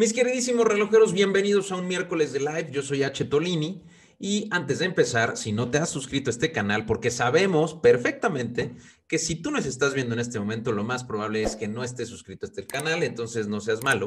Mis queridísimos relojeros, bienvenidos a un miércoles de live. Yo soy H. Tolini. Y antes de empezar, si no te has suscrito a este canal, porque sabemos perfectamente que si tú nos estás viendo en este momento, lo más probable es que no estés suscrito a este canal, entonces no seas malo.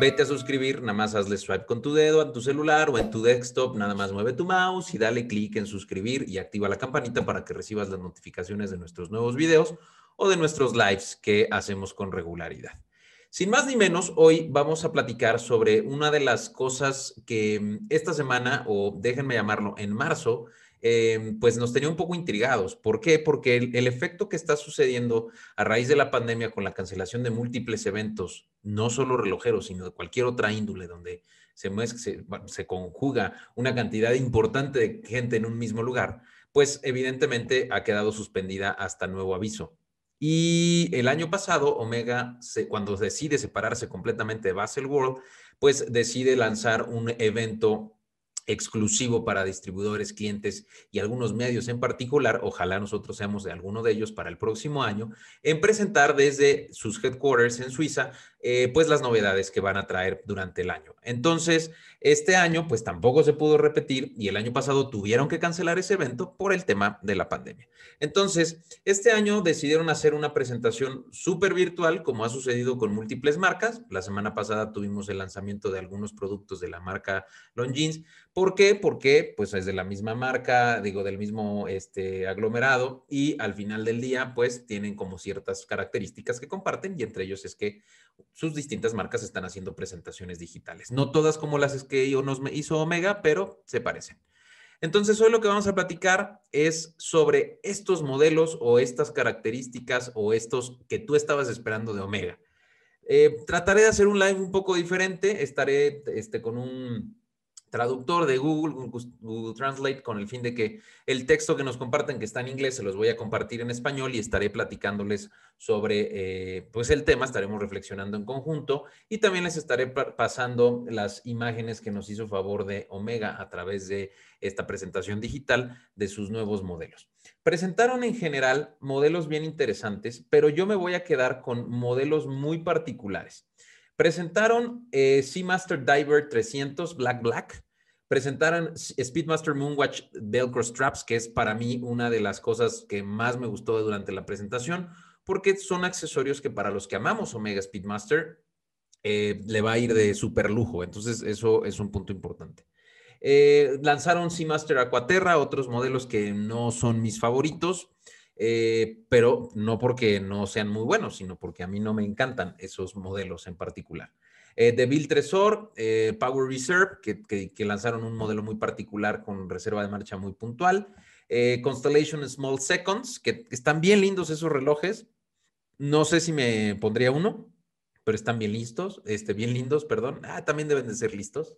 Vete a suscribir, nada más hazle swipe con tu dedo en tu celular o en tu desktop, nada más mueve tu mouse y dale clic en suscribir y activa la campanita para que recibas las notificaciones de nuestros nuevos videos o de nuestros lives que hacemos con regularidad. Sin más ni menos, hoy vamos a platicar sobre una de las cosas que mm, esta semana, o déjenme llamarlo, en marzo, em, pues nos tenía un poco intrigados. ¿Por qué? Porque el, efecto que está sucediendo a raíz de la pandemia con la cancelación de múltiples eventos, no solo relojeros, sino de cualquier otra índole donde se, se, se conjuga una cantidad importante de gente en un mismo lugar, pues evidentemente ha quedado suspendida hasta nuevo aviso. Y el año pasado, Omega, cuando decide separarse completamente de Basel World, pues decide lanzar un evento exclusivo para distribuidores, clientes y algunos medios en particular, ojalá nosotros seamos de alguno de ellos para el próximo año, en presentar desde sus headquarters en Suiza, eh, pues las novedades que van a traer durante el año. Entonces, este año, pues tampoco se pudo repetir y el año pasado tuvieron que cancelar ese evento por el tema de la pandemia. Entonces, este año decidieron hacer una presentación súper virtual, como ha sucedido con múltiples marcas. La semana pasada tuvimos el lanzamiento de algunos productos de la marca Longines. ¿Por qué? Porque pues es de la misma marca, digo, del mismo este, aglomerado y al final del día, pues tienen como ciertas características que comparten y entre ellos es que sus distintas marcas están haciendo presentaciones digitales. No todas como las que hizo Omega, pero se parecen. Entonces, hoy lo que vamos a platicar es sobre estos modelos o estas características o estos que tú estabas esperando de Omega. Eh, trataré de hacer un live un poco diferente. Estaré este, con un traductor de Google, Google Translate, con el fin de que el texto que nos comparten, que está en inglés, se los voy a compartir en español y estaré platicándoles sobre eh, pues el tema, estaremos reflexionando en conjunto y también les estaré pasando las imágenes que nos hizo favor de Omega a través de esta presentación digital de sus nuevos modelos. Presentaron en general modelos bien interesantes, pero yo me voy a quedar con modelos muy particulares. Presentaron eh, Seamaster Diver 300 Black Black. Presentaron Speedmaster Moonwatch Velcro Straps, que es para mí una de las cosas que más me gustó durante la presentación, porque son accesorios que para los que amamos Omega Speedmaster eh, le va a ir de super lujo. Entonces, eso es un punto importante. Eh, lanzaron Seamaster Aquaterra, otros modelos que no son mis favoritos. Eh, pero no porque no sean muy buenos, sino porque a mí no me encantan esos modelos en particular. Eh, Deville Tresor, eh, Power Reserve, que, lanzaron un modelo muy particular con reserva de marcha muy puntual. Eh, Constellation Small Seconds, que están bien lindos esos relojes. No sé si me pondría uno, pero están bien listos, este, bien lindos, perdón. Ah, también deben de ser listos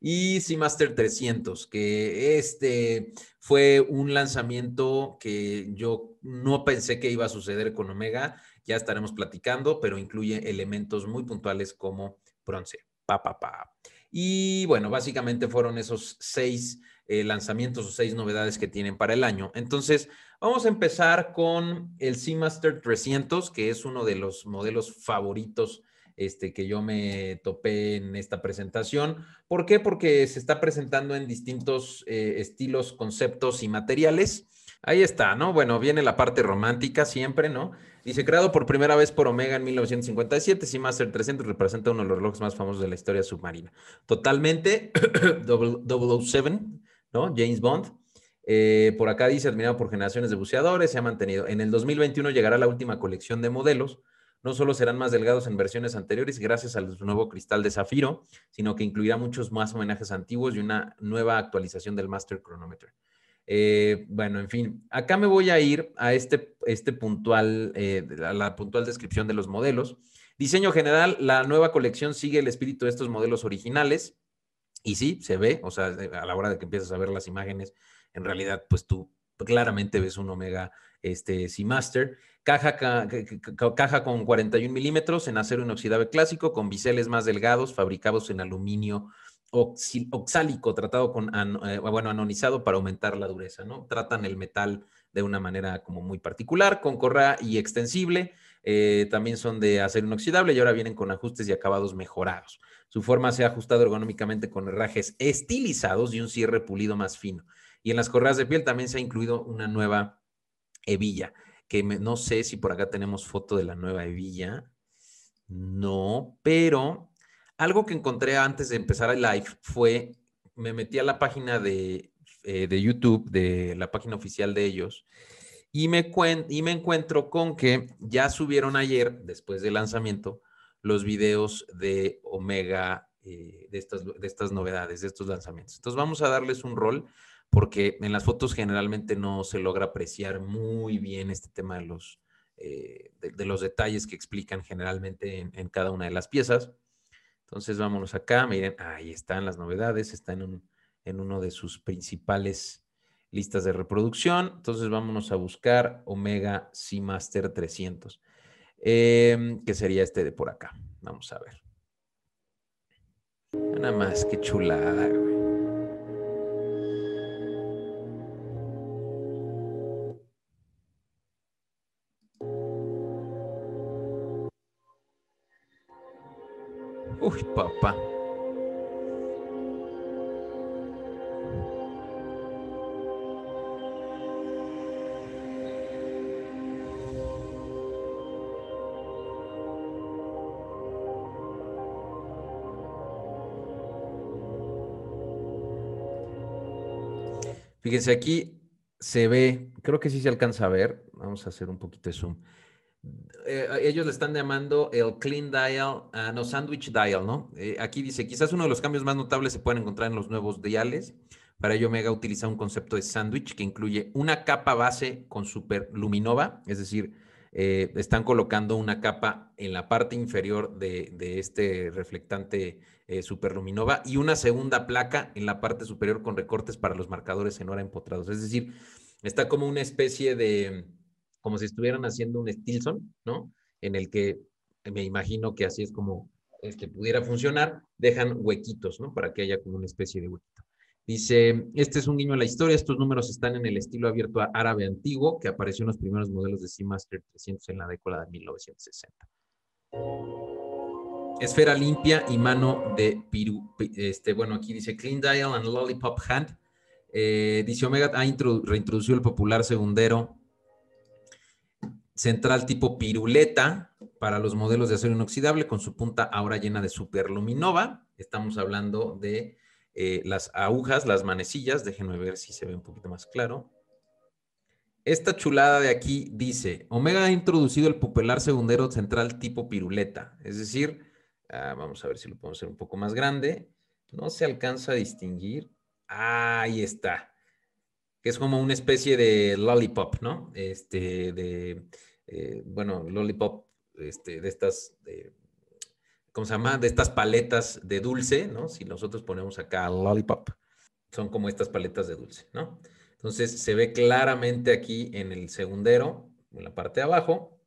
y Seamaster 300, que este fue un lanzamiento que yo no pensé que iba a suceder con Omega, ya estaremos platicando, pero incluye elementos muy puntuales como bronce. Pa, pa, pa. Y bueno, básicamente fueron esos seis eh, lanzamientos o seis novedades que tienen para el año. Entonces, vamos a empezar con el Seamaster 300, que es uno de los modelos favoritos este, que yo me topé en esta presentación. ¿Por qué? Porque se está presentando en distintos eh, estilos, conceptos y materiales. Ahí está, ¿no? Bueno, viene la parte romántica siempre, ¿no? Dice, creado por primera vez por Omega en 1957, Seamaster 300 representa uno de los relojes más famosos de la historia submarina. Totalmente 007, ¿no? James Bond. Eh, por acá dice, admirado por generaciones de buceadores, se ha mantenido. En el 2021 llegará la última colección de modelos no solo serán más delgados en versiones anteriores gracias al nuevo cristal de zafiro, sino que incluirá muchos más homenajes antiguos y una nueva actualización del Master Chronometer. Eh, bueno, en fin, acá me voy a ir a este, este puntual, eh, a la puntual descripción de los modelos. Diseño general, la nueva colección sigue el espíritu de estos modelos originales. Y sí, se ve, o sea, a la hora de que empiezas a ver las imágenes, en realidad, pues tú claramente ves un Omega este, Seamaster. Caja, caja con 41 milímetros en acero inoxidable clásico, con biseles más delgados, fabricados en aluminio oxálico, tratado con, eh, bueno, anonizado para aumentar la dureza, ¿no? Tratan el metal de una manera como muy particular, con correa y extensible. Eh, también son de acero inoxidable y ahora vienen con ajustes y acabados mejorados. Su forma se ha ajustado ergonómicamente con herrajes estilizados y un cierre pulido más fino. Y en las correas de piel también se ha incluido una nueva que no sé si por acá tenemos foto de la nueva hebilla. No, pero algo que encontré antes de empezar el live fue, me metí a la página de, eh, de YouTube, de la página oficial de ellos, y me, y me encuentro con que ya subieron ayer, después del lanzamiento, los videos de Omega, eh, de, estas, de estas novedades, de estos lanzamientos. Entonces vamos a darles un rol porque en las fotos generalmente no se logra apreciar muy bien este tema de los, eh, de, los detalles que explican generalmente en, cada una de las piezas. Entonces vámonos acá, miren, ahí están las novedades, está en, un, en uno de sus principales listas de reproducción. Entonces vámonos a buscar Omega Seamaster 300, eh, que sería este de por acá. Vamos a ver. Nada más, qué chulada, Papá. Fíjense, aquí se ve, creo que sí se alcanza a ver. Vamos a hacer un poquito de zoom. Eh, ellos le están llamando el clean dial, uh, no, sandwich dial, ¿no? Eh, aquí dice, quizás uno de los cambios más notables se pueden encontrar en los nuevos diales. Para ello, Omega utiliza un concepto de sándwich que incluye una capa base con superluminova, es decir, eh, están colocando una capa en la parte inferior de, este reflectante superluminova y una segunda placa en la parte superior con recortes para los marcadores en hora empotrados. Es decir, está como una especie de, como si estuvieran haciendo un Stilson, ¿no? En el que me imagino que así es como este, pudiera funcionar, dejan huequitos, ¿no? Para que haya como una especie de huequito. Dice, este es un guiño a la historia, estos números están en el estilo abierto árabe antiguo que apareció en los primeros modelos de Seamaster 300 en la década de 1960. Esfera limpia y mano de piru. Este, bueno, aquí dice Clean Dial and Lollipop Hand. Eh, dice Omega ha reintroducido el popular segundero central tipo piruleta para los modelos de acero inoxidable con su punta ahora llena de superluminova. Estamos hablando de eh, las agujas, las manecillas. Déjenme ver si se ve un poquito más claro. Esta chulada de aquí dice, Omega ha introducido el pupilar segundero central tipo piruleta. Es decir, ah, vamos a ver si lo podemos hacer un poco más grande. No se alcanza a distinguir. ahí está. Que es como una especie de lollipop, ¿no? Este, de, eh, bueno, lollipop, este, de estas, ¿cómo se llama? De estas paletas de dulce, ¿no? Si nosotros ponemos acá lollipop, son como estas paletas de dulce, ¿no? Entonces se ve claramente aquí en el segundero, en la parte de abajo.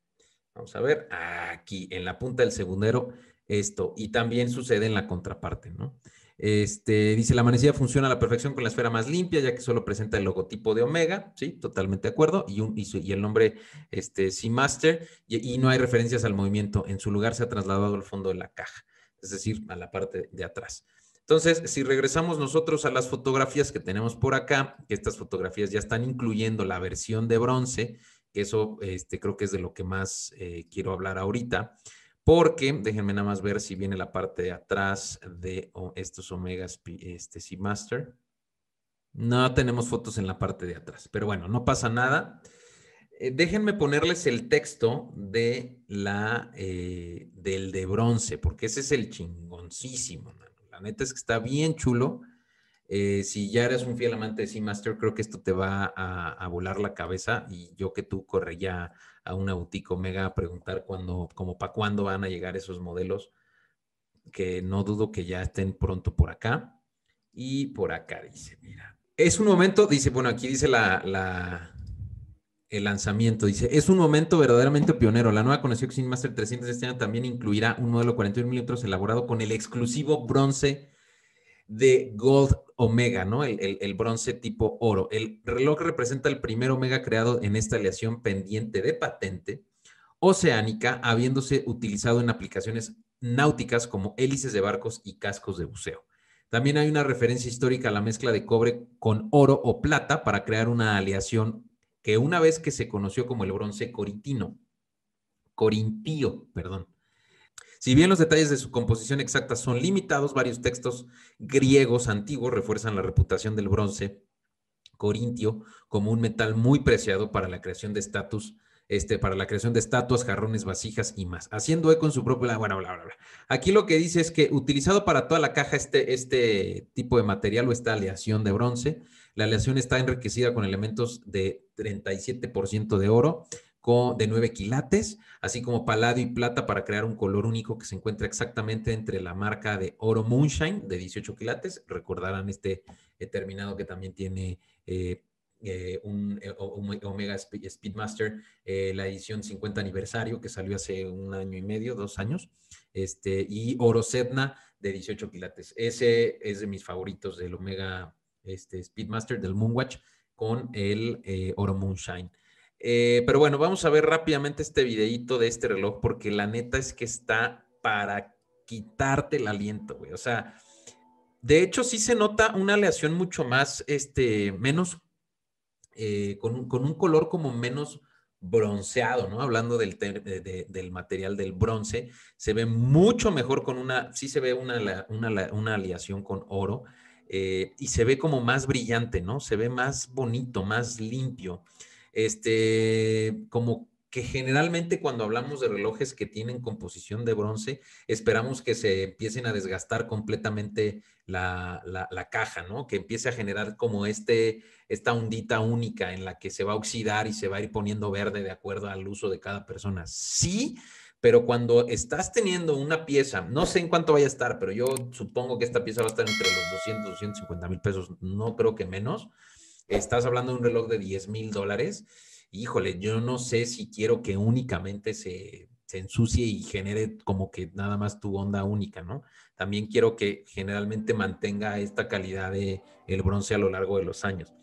Vamos a ver, aquí en la punta del segundero, esto. Y también sucede en la contraparte, ¿no? Este, dice, la manecilla funciona a la perfección con la esfera más limpia, ya que solo presenta el logotipo de Omega, ¿sí? Totalmente de acuerdo, y, un, y, el nombre este, C-Master, y, no hay referencias al movimiento. En su lugar se ha trasladado al fondo de la caja, es decir, a la parte de atrás. Entonces, si regresamos nosotros a las fotografías que tenemos por acá, que estas fotografías ya están incluyendo la versión de bronce, que eso este, creo que es de lo que más eh, quiero hablar ahorita porque déjenme nada más ver si viene la parte de atrás de estos Omegas este, Seamaster. No tenemos fotos en la parte de atrás, pero bueno, no pasa nada. Eh, déjenme ponerles el texto de la, eh, del de bronce, porque ese es el chingoncísimo. La neta es que está bien chulo. Eh, si ya eres un fiel amante de Seamaster, creo que esto te va a, volar la cabeza y yo que tú corre ya a una boutique Omega a preguntar cuándo, como para cuándo van a llegar esos modelos, que no dudo que ya estén pronto por acá. Y por acá dice, mira, es un momento, dice, bueno, aquí dice la, la el lanzamiento, dice, es un momento verdaderamente pionero. La nueva conexión Sin Master 300 este año también incluirá un modelo 41 milímetros elaborado con el exclusivo bronce de Gold Omega, ¿no? El, bronce tipo oro. El reloj representa el primer Omega creado en esta aleación pendiente de patente. oceánica, habiéndose utilizado en aplicaciones náuticas como hélices de barcos y cascos de buceo. También hay una referencia histórica a la mezcla de cobre con oro o plata para crear una aleación que una vez que se conoció como el bronce corintino, corintío, perdón. Si bien los detalles de su composición exacta son limitados, varios textos griegos antiguos refuerzan la reputación del bronce corintio como un metal muy preciado para la creación de estatus este, para la creación de estatuas, jarrones, vasijas y más, haciendo eco en su propio, bueno, bla, bla, bla. Aquí lo que dice es que utilizado para toda la caja este, este tipo de material o esta aleación de bronce, la aleación está enriquecida con elementos de 37% de oro, de 9 quilates, así como paladio y plata para crear un color único que se encuentra exactamente entre la marca de oro Moonshine de 18 quilates. Recordarán este terminado que también tiene eh, eh, un, eh, Omega Speedmaster, eh, la edición 50 aniversario que salió hace un año y medio, dos años, este, y Oro Sedna de 18 quilates. Ese es de mis favoritos del Omega este, Speedmaster, del Moonwatch, con el Oro Moonshine. Pero bueno, vamos a ver rápidamente este videito de este reloj, porque la neta es que está para quitarte el aliento, güey. O sea, de hecho, sí se nota una aleación mucho más, este, menos eh, con, un, color como menos bronceado, ¿no? Hablando del, del, material del bronce, se ve mucho mejor con una, sí se ve una, una, aleación con oro eh, y se ve como más brillante, ¿no? Se ve más bonito, más limpio. Este, como que generalmente cuando hablamos de relojes que tienen composición de bronce, esperamos que se empiecen a desgastar completamente la, caja, ¿no? Que empiece a generar como este, esta ondita única en la que se va a oxidar y se va a ir poniendo verde de acuerdo al uso de cada persona. Sí, pero cuando estás teniendo una pieza, no sé en cuánto vaya a estar, pero yo supongo que esta pieza va a estar entre los 200, 250 mil pesos, no creo que menos. Estás hablando de un reloj de 10 mil dólares híjole, yo no sé si quiero que únicamente se, ensucie y genere como que nada más tu onda única, ¿no? También quiero que generalmente mantenga esta calidad de el bronce a lo largo de los años.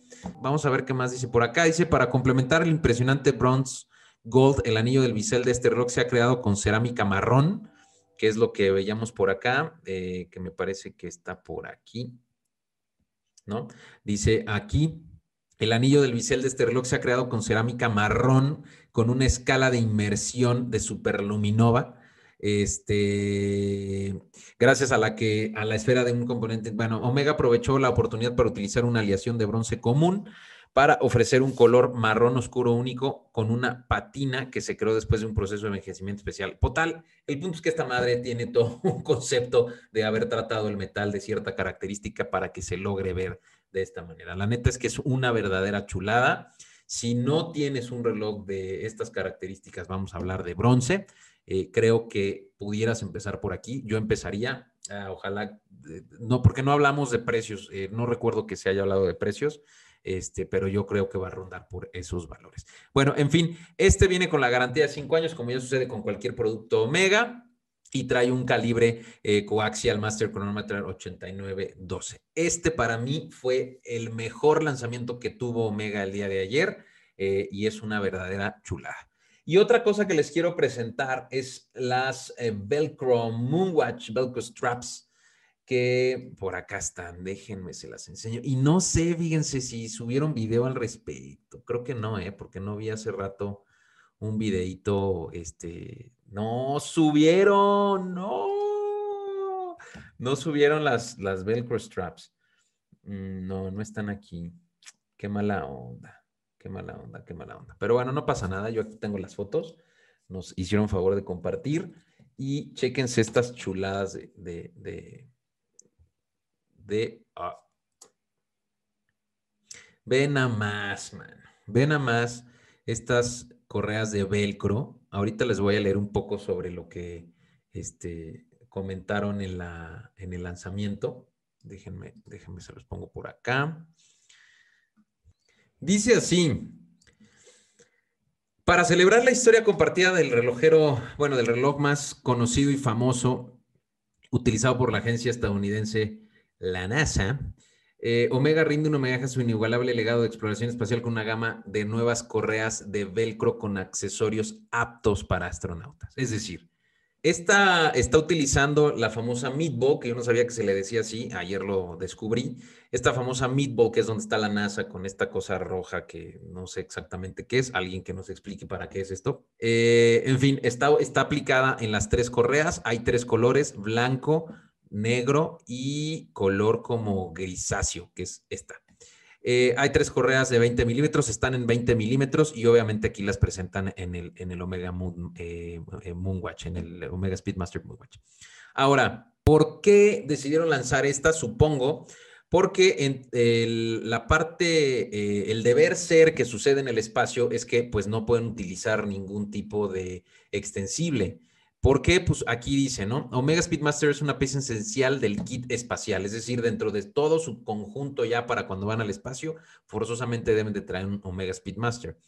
Vamos a ver qué más dice por acá. Dice, para complementar el impresionante bronze gold, el anillo del bisel de este reloj se ha creado con cerámica marrón, que es lo que veíamos por acá, eh, que me parece que está por aquí, ¿no? Dice aquí, el anillo del bisel de reloj se ha creado con cerámica marrón con una escala de inmersión de superluminova. Este, gracias a la que a la esfera de un componente, bueno, Omega aprovechó la oportunidad para utilizar una aleación de bronce común para ofrecer un color marrón oscuro único con una patina que se creó después de un proceso de envejecimiento especial. Total, el punto es que esta madre tiene todo un concepto de haber tratado el metal de cierta característica para que se logre ver de esta manera. La neta es que es una verdadera chulada. Si no tienes un reloj de estas características, vamos a hablar de bronce. Eh, creo que pudieras empezar por aquí. Yo empezaría, ah, ojalá, no, porque no hablamos de precios. Eh, no recuerdo que se haya hablado de precios. Este, pero yo creo que va a rondar por esos valores. Bueno, en fin, este viene con la garantía de cinco años, como ya sucede con cualquier producto Omega y trae un calibre eh, coaxial Master Chronometer 8912. Este para mí fue el mejor lanzamiento que tuvo Omega el día de ayer eh, y es una verdadera chulada. Y otra cosa que les quiero presentar es las eh, Velcro Moonwatch Velcro Straps que por acá están, déjenme, se las enseño. Y no sé, fíjense si subieron video al respecto. Creo que no, ¿eh? porque no vi hace rato un videito, este, no subieron, no, no subieron las, las Velcro straps. Mm, no, no están aquí. Qué mala onda, qué mala onda, qué mala onda. Pero bueno, no pasa nada, yo aquí tengo las fotos. Nos hicieron favor de compartir y chequense estas chuladas de, de, de, ah. Ven a más, man. Ven a más estas correas de velcro. Ahorita les voy a leer un poco sobre lo que este, comentaron en, la, en el lanzamiento. Déjenme, déjenme, se los pongo por acá. Dice así, para celebrar la historia compartida del relojero, bueno, del reloj más conocido y famoso, utilizado por la agencia estadounidense, la NASA, Eh, Omega rinde un homenaje a su inigualable legado de exploración espacial con una gama de nuevas correas de velcro con accesorios aptos para astronautas. Es decir, esta está utilizando la famosa Meatball, que yo no sabía que se le decía así, ayer lo descubrí. Esta famosa Meatball, que es donde está la NASA con esta cosa roja que no sé exactamente qué es, alguien que nos explique para qué es esto. Eh, en fin, está, está aplicada en las tres correas, hay tres colores, blanco, negro y color como grisáceo, que es esta. Eh, hay tres correas de 20 milímetros, están en 20 milímetros y obviamente aquí las presentan en el, en el Omega Moon, eh, eh, Moonwatch, en el Omega Speedmaster Moonwatch. Ahora, ¿por qué decidieron lanzar esta? Supongo porque en la parte, el deber ser que sucede en el espacio es que pues no pueden utilizar ningún tipo de extensible. ¿Por qué? Pues aquí dice, ¿no? Omega Speedmaster es una pieza esencial del kit espacial, es decir, dentro de todo su conjunto ya para cuando van al espacio, forzosamente deben de traer un Omega Speedmaster.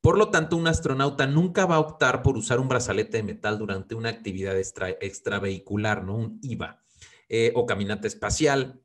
Por lo tanto, un astronauta nunca va a optar por usar un brazalete de metal durante una actividad extravehicular, ¿no? Un IVA eh, o caminata espacial.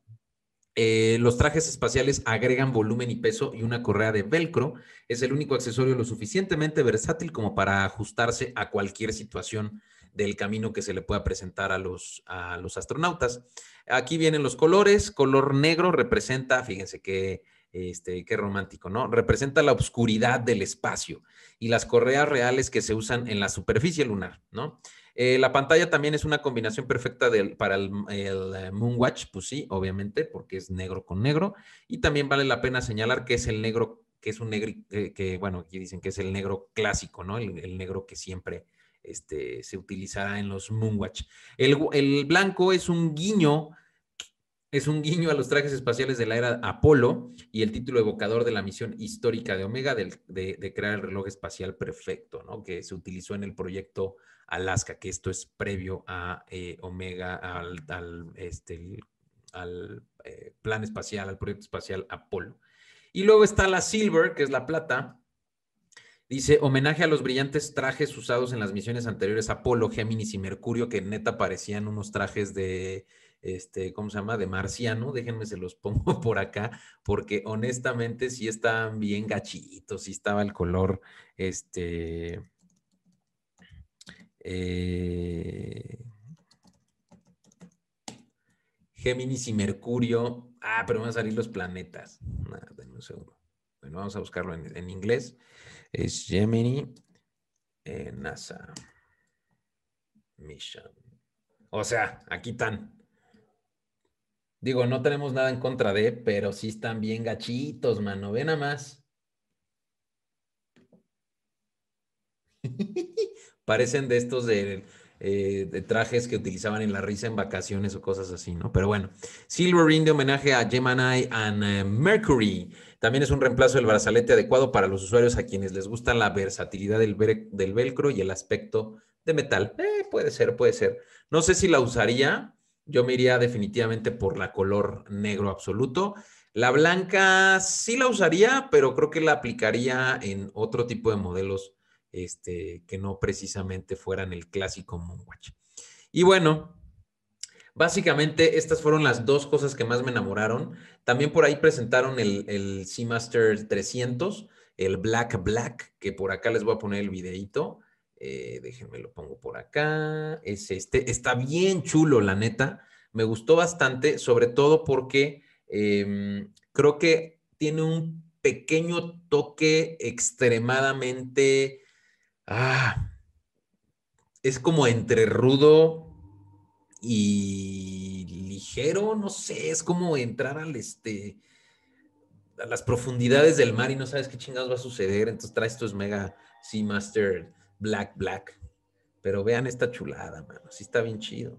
Eh, los trajes espaciales agregan volumen y peso y una correa de velcro es el único accesorio lo suficientemente versátil como para ajustarse a cualquier situación del camino que se le pueda presentar a los, a los astronautas. Aquí vienen los colores. Color negro representa, fíjense qué, este, qué romántico, ¿no? Representa la oscuridad del espacio y las correas reales que se usan en la superficie lunar, ¿no? Eh, la pantalla también es una combinación perfecta para el, el, Moonwatch, pues sí, obviamente, porque es negro con negro. Y también vale la pena señalar que es el negro, que es un negro, que, bueno, aquí dicen que es el negro clásico, ¿no? el negro que siempre este, se utilizará en los Moonwatch. El, blanco es un guiño, es un guiño a los trajes espaciales de la era Apolo y el título evocador de la misión histórica de Omega de, crear el reloj espacial perfecto, ¿no? Que se utilizó en el proyecto Alaska, que esto es previo a eh, Omega, al, este, eh, plan espacial, al proyecto espacial Apolo. Y luego está la Silver, que es la plata, Dice, homenaje a los brillantes trajes usados en las misiones anteriores Apolo, Géminis y Mercurio, que neta parecían unos trajes de, este, ¿cómo se llama? De marciano. Déjenme se los pongo por acá, porque honestamente sí estaban bien gachitos, sí estaba el color, este... Eh, Géminis y Mercurio. Ah, pero van a salir los planetas. Nada, un segundo. Bueno, vamos a buscarlo en, en inglés es Gemini eh, NASA Mission. O sea, aquí están. Digo, no tenemos nada en contra de, pero sí están bien gachitos, mano. Ven a más. Parecen de estos de, eh, de, trajes que utilizaban en la risa en vacaciones o cosas así, ¿no? Pero bueno, Silver Ring de homenaje a Gemini and eh, Mercury. También es un reemplazo del brazalete adecuado para los usuarios a quienes les gusta la versatilidad del, del velcro y el aspecto de metal. Eh, puede ser, puede ser. No sé si la usaría. Yo me iría definitivamente por la color negro absoluto. La blanca sí la usaría, pero creo que la aplicaría en otro tipo de modelos este, que no precisamente fueran el clásico Moonwatch. Y bueno, Básicamente, estas fueron las dos cosas que más me enamoraron. También por ahí presentaron el, Seamaster 300, el Black Black, que por acá les voy a poner el videito. Eh, déjenme lo pongo por acá. Es este. Está bien chulo, la neta. Me gustó bastante, sobre todo porque em, creo que tiene un pequeño toque extremadamente... Ah, es como entre rudo y ligero, no sé, es como entrar al este a las profundidades del mar y no sabes qué chingados va a suceder, entonces traes estos mega Seamaster Black Black. Pero vean esta chulada, mano, sí está bien chido,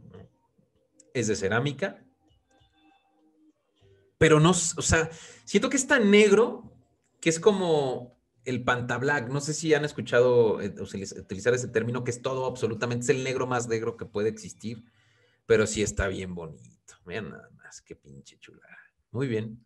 Es de cerámica, pero no, o sea, siento que es tan negro que es como el pantablack. No sé si han escuchado eh, utilizar ese término, que es todo absolutamente, es el negro más negro que puede existir pero sí está bien bonito. Vean nada más, qué pinche chulada. Muy bien.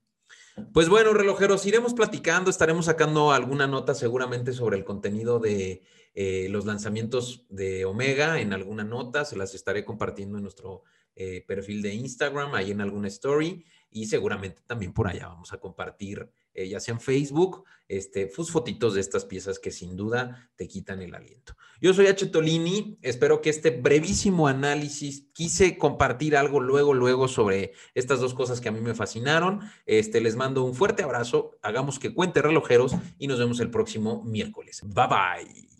Pues bueno, relojeros, iremos platicando, estaremos sacando alguna nota seguramente sobre el contenido de eh, los lanzamientos de Omega en alguna nota, se las estaré compartiendo en nuestro eh, perfil de Instagram, ahí en alguna story y seguramente también por allá vamos a compartir, eh, ya sea en Facebook, este, pues, fotitos de estas piezas que sin duda te quitan el aliento. Yo soy H. Tolini, espero que este brevísimo análisis, quise compartir algo luego, luego sobre estas dos cosas que a mí me fascinaron. Este, les mando un fuerte abrazo, hagamos que cuente relojeros y nos vemos el próximo miércoles. Bye bye.